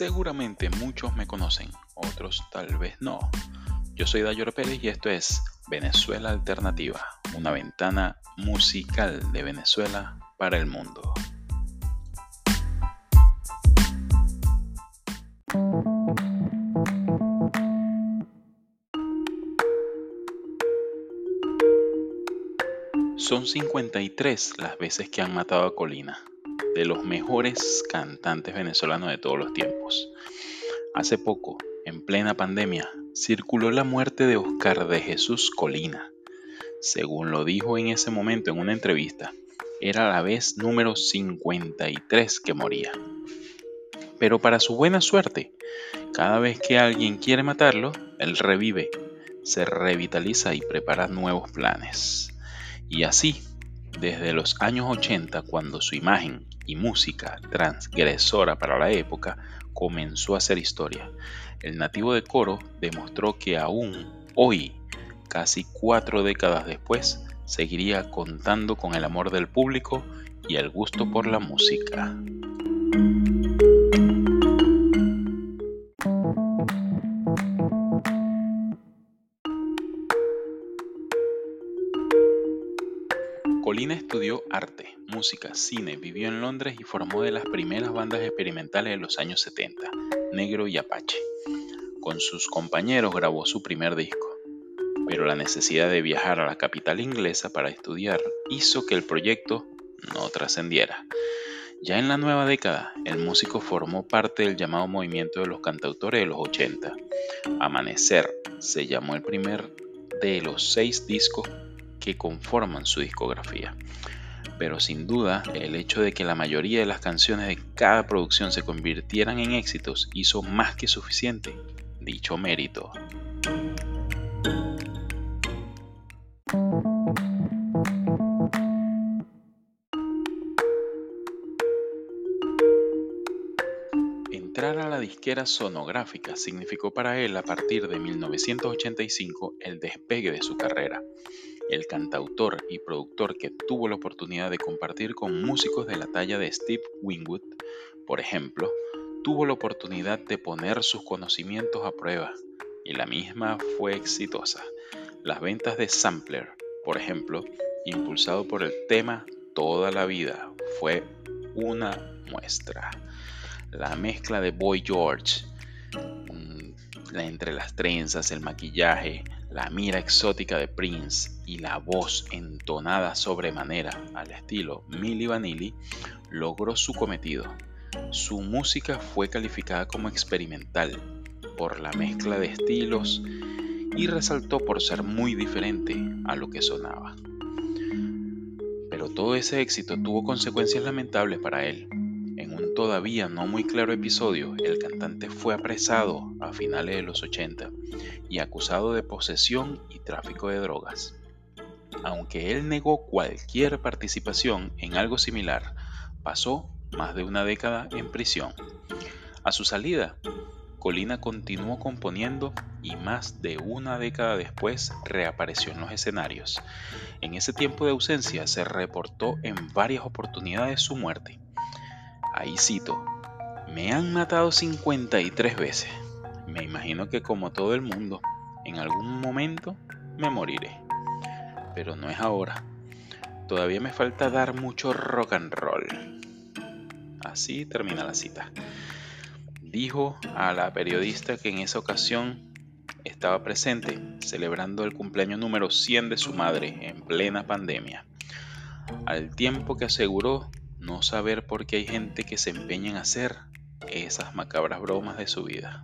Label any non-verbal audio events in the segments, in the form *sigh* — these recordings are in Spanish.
Seguramente muchos me conocen, otros tal vez no. Yo soy Dayor Pérez y esto es Venezuela Alternativa, una ventana musical de Venezuela para el mundo. Son 53 las veces que han matado a Colina de los mejores cantantes venezolanos de todos los tiempos. Hace poco, en plena pandemia, circuló la muerte de Oscar de Jesús Colina. Según lo dijo en ese momento en una entrevista, era la vez número 53 que moría. Pero para su buena suerte, cada vez que alguien quiere matarlo, él revive, se revitaliza y prepara nuevos planes. Y así, desde los años 80, cuando su imagen y música transgresora para la época comenzó a hacer historia. El nativo de Coro demostró que aún hoy, casi cuatro décadas después, seguiría contando con el amor del público y el gusto por la música. Estudió arte, música, cine, vivió en Londres y formó de las primeras bandas experimentales de los años 70, Negro y Apache. Con sus compañeros grabó su primer disco, pero la necesidad de viajar a la capital inglesa para estudiar hizo que el proyecto no trascendiera. Ya en la nueva década, el músico formó parte del llamado movimiento de los cantautores de los 80. Amanecer se llamó el primer de los seis discos que conforman su discografía. Pero sin duda, el hecho de que la mayoría de las canciones de cada producción se convirtieran en éxitos hizo más que suficiente dicho mérito. Entrar a la disquera sonográfica significó para él a partir de 1985 el despegue de su carrera el cantautor y productor que tuvo la oportunidad de compartir con músicos de la talla de Steve Winwood, por ejemplo, tuvo la oportunidad de poner sus conocimientos a prueba y la misma fue exitosa. Las ventas de Sampler, por ejemplo, impulsado por el tema Toda la vida, fue una muestra. La mezcla de Boy George, entre las trenzas, el maquillaje, la mira exótica de Prince y la voz entonada sobremanera al estilo Milli Vanilli logró su cometido. Su música fue calificada como experimental por la mezcla de estilos y resaltó por ser muy diferente a lo que sonaba. Pero todo ese éxito tuvo consecuencias lamentables para él todavía no muy claro episodio, el cantante fue apresado a finales de los 80 y acusado de posesión y tráfico de drogas. Aunque él negó cualquier participación en algo similar, pasó más de una década en prisión. A su salida, Colina continuó componiendo y más de una década después reapareció en los escenarios. En ese tiempo de ausencia se reportó en varias oportunidades su muerte ahí cito, me han matado 53 veces. Me imagino que como todo el mundo, en algún momento me moriré. Pero no es ahora. Todavía me falta dar mucho rock and roll. Así termina la cita. Dijo a la periodista que en esa ocasión estaba presente celebrando el cumpleaños número 100 de su madre en plena pandemia. Al tiempo que aseguró no saber por qué hay gente que se empeña en hacer esas macabras bromas de su vida.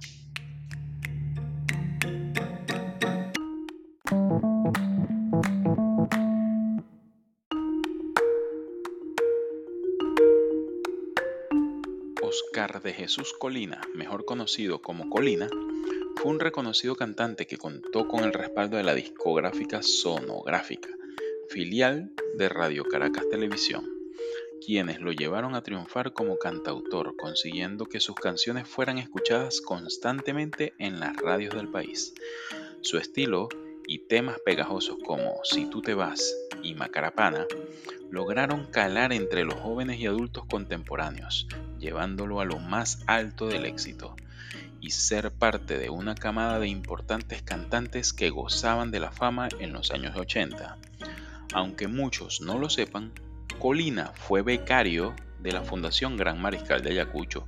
Oscar de Jesús Colina, mejor conocido como Colina, fue un reconocido cantante que contó con el respaldo de la discográfica Sonográfica, filial de Radio Caracas Televisión quienes lo llevaron a triunfar como cantautor, consiguiendo que sus canciones fueran escuchadas constantemente en las radios del país. Su estilo y temas pegajosos como Si tú te vas y Macarapana lograron calar entre los jóvenes y adultos contemporáneos, llevándolo a lo más alto del éxito y ser parte de una camada de importantes cantantes que gozaban de la fama en los años 80. Aunque muchos no lo sepan, Colina fue becario de la Fundación Gran Mariscal de Ayacucho.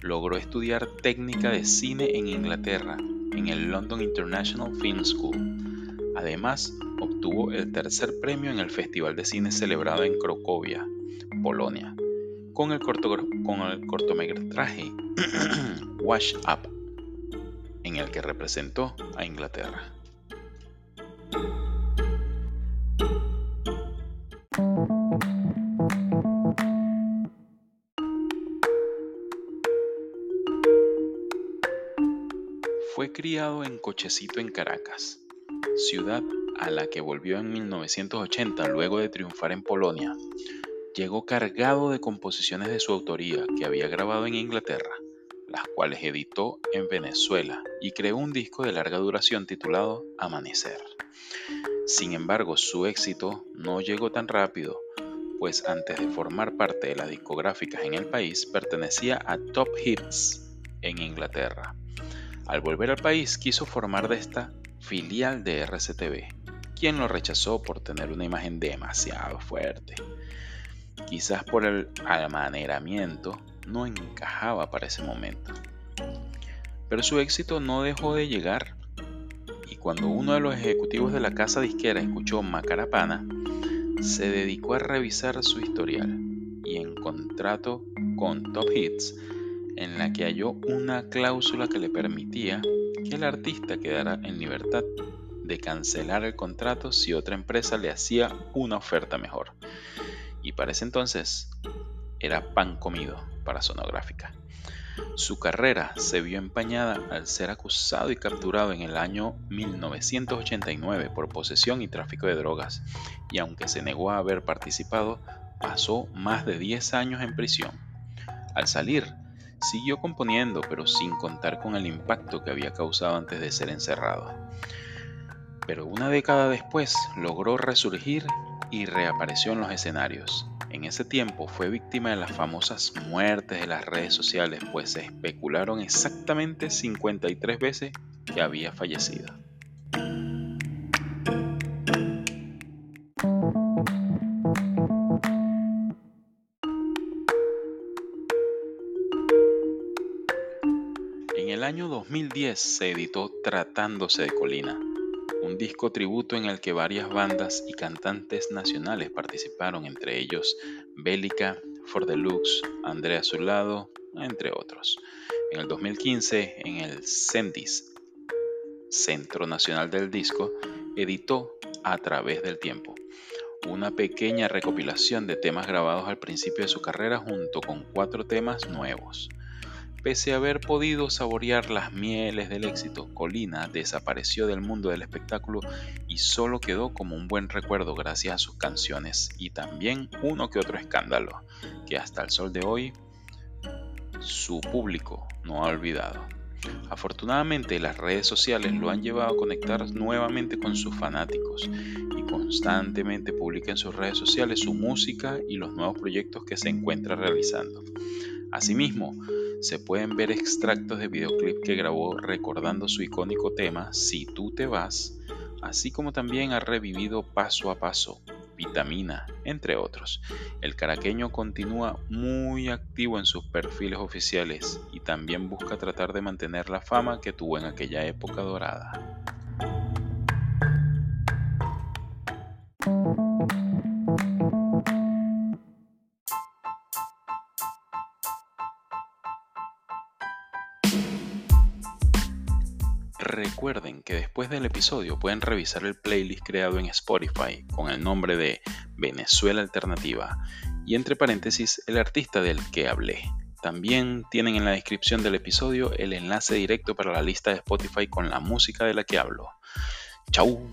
Logró estudiar técnica de cine en Inglaterra, en el London International Film School. Además, obtuvo el tercer premio en el Festival de Cine celebrado en Cracovia, Polonia, con el, con el cortometraje *clears throat* Wash Up, en el que representó a Inglaterra. Fue criado en Cochecito en Caracas, ciudad a la que volvió en 1980 luego de triunfar en Polonia. Llegó cargado de composiciones de su autoría que había grabado en Inglaterra, las cuales editó en Venezuela y creó un disco de larga duración titulado Amanecer. Sin embargo, su éxito no llegó tan rápido, pues antes de formar parte de las discográficas en el país pertenecía a Top Hits en Inglaterra. Al volver al país quiso formar de esta filial de RCTV, quien lo rechazó por tener una imagen demasiado fuerte. Quizás por el amaneramiento no encajaba para ese momento. Pero su éxito no dejó de llegar y cuando uno de los ejecutivos de la casa disquera escuchó Macarapana, se dedicó a revisar su historial y en contrato con Top Hits en la que halló una cláusula que le permitía que el artista quedara en libertad de cancelar el contrato si otra empresa le hacía una oferta mejor. Y para ese entonces era pan comido para Sonográfica. Su carrera se vio empañada al ser acusado y capturado en el año 1989 por posesión y tráfico de drogas, y aunque se negó a haber participado, pasó más de 10 años en prisión. Al salir, Siguió componiendo, pero sin contar con el impacto que había causado antes de ser encerrado. Pero una década después logró resurgir y reapareció en los escenarios. En ese tiempo fue víctima de las famosas muertes de las redes sociales, pues se especularon exactamente 53 veces que había fallecido. 2010 se editó Tratándose de Colina, un disco tributo en el que varias bandas y cantantes nacionales participaron, entre ellos Bélica, For Deluxe, Andrea Zulado, entre otros. En el 2015, en el CENDIS, Centro Nacional del Disco, editó A través del tiempo, una pequeña recopilación de temas grabados al principio de su carrera junto con cuatro temas nuevos. Pese a haber podido saborear las mieles del éxito, Colina desapareció del mundo del espectáculo y solo quedó como un buen recuerdo gracias a sus canciones y también uno que otro escándalo, que hasta el sol de hoy su público no ha olvidado. Afortunadamente las redes sociales lo han llevado a conectar nuevamente con sus fanáticos y constantemente publica en sus redes sociales su música y los nuevos proyectos que se encuentra realizando. Asimismo, se pueden ver extractos de videoclip que grabó recordando su icónico tema Si tú te vas, así como también ha revivido paso a paso Vitamina, entre otros. El caraqueño continúa muy activo en sus perfiles oficiales y también busca tratar de mantener la fama que tuvo en aquella época dorada. Recuerden que después del episodio pueden revisar el playlist creado en Spotify con el nombre de Venezuela Alternativa y entre paréntesis el artista del que hablé. También tienen en la descripción del episodio el enlace directo para la lista de Spotify con la música de la que hablo. Chau.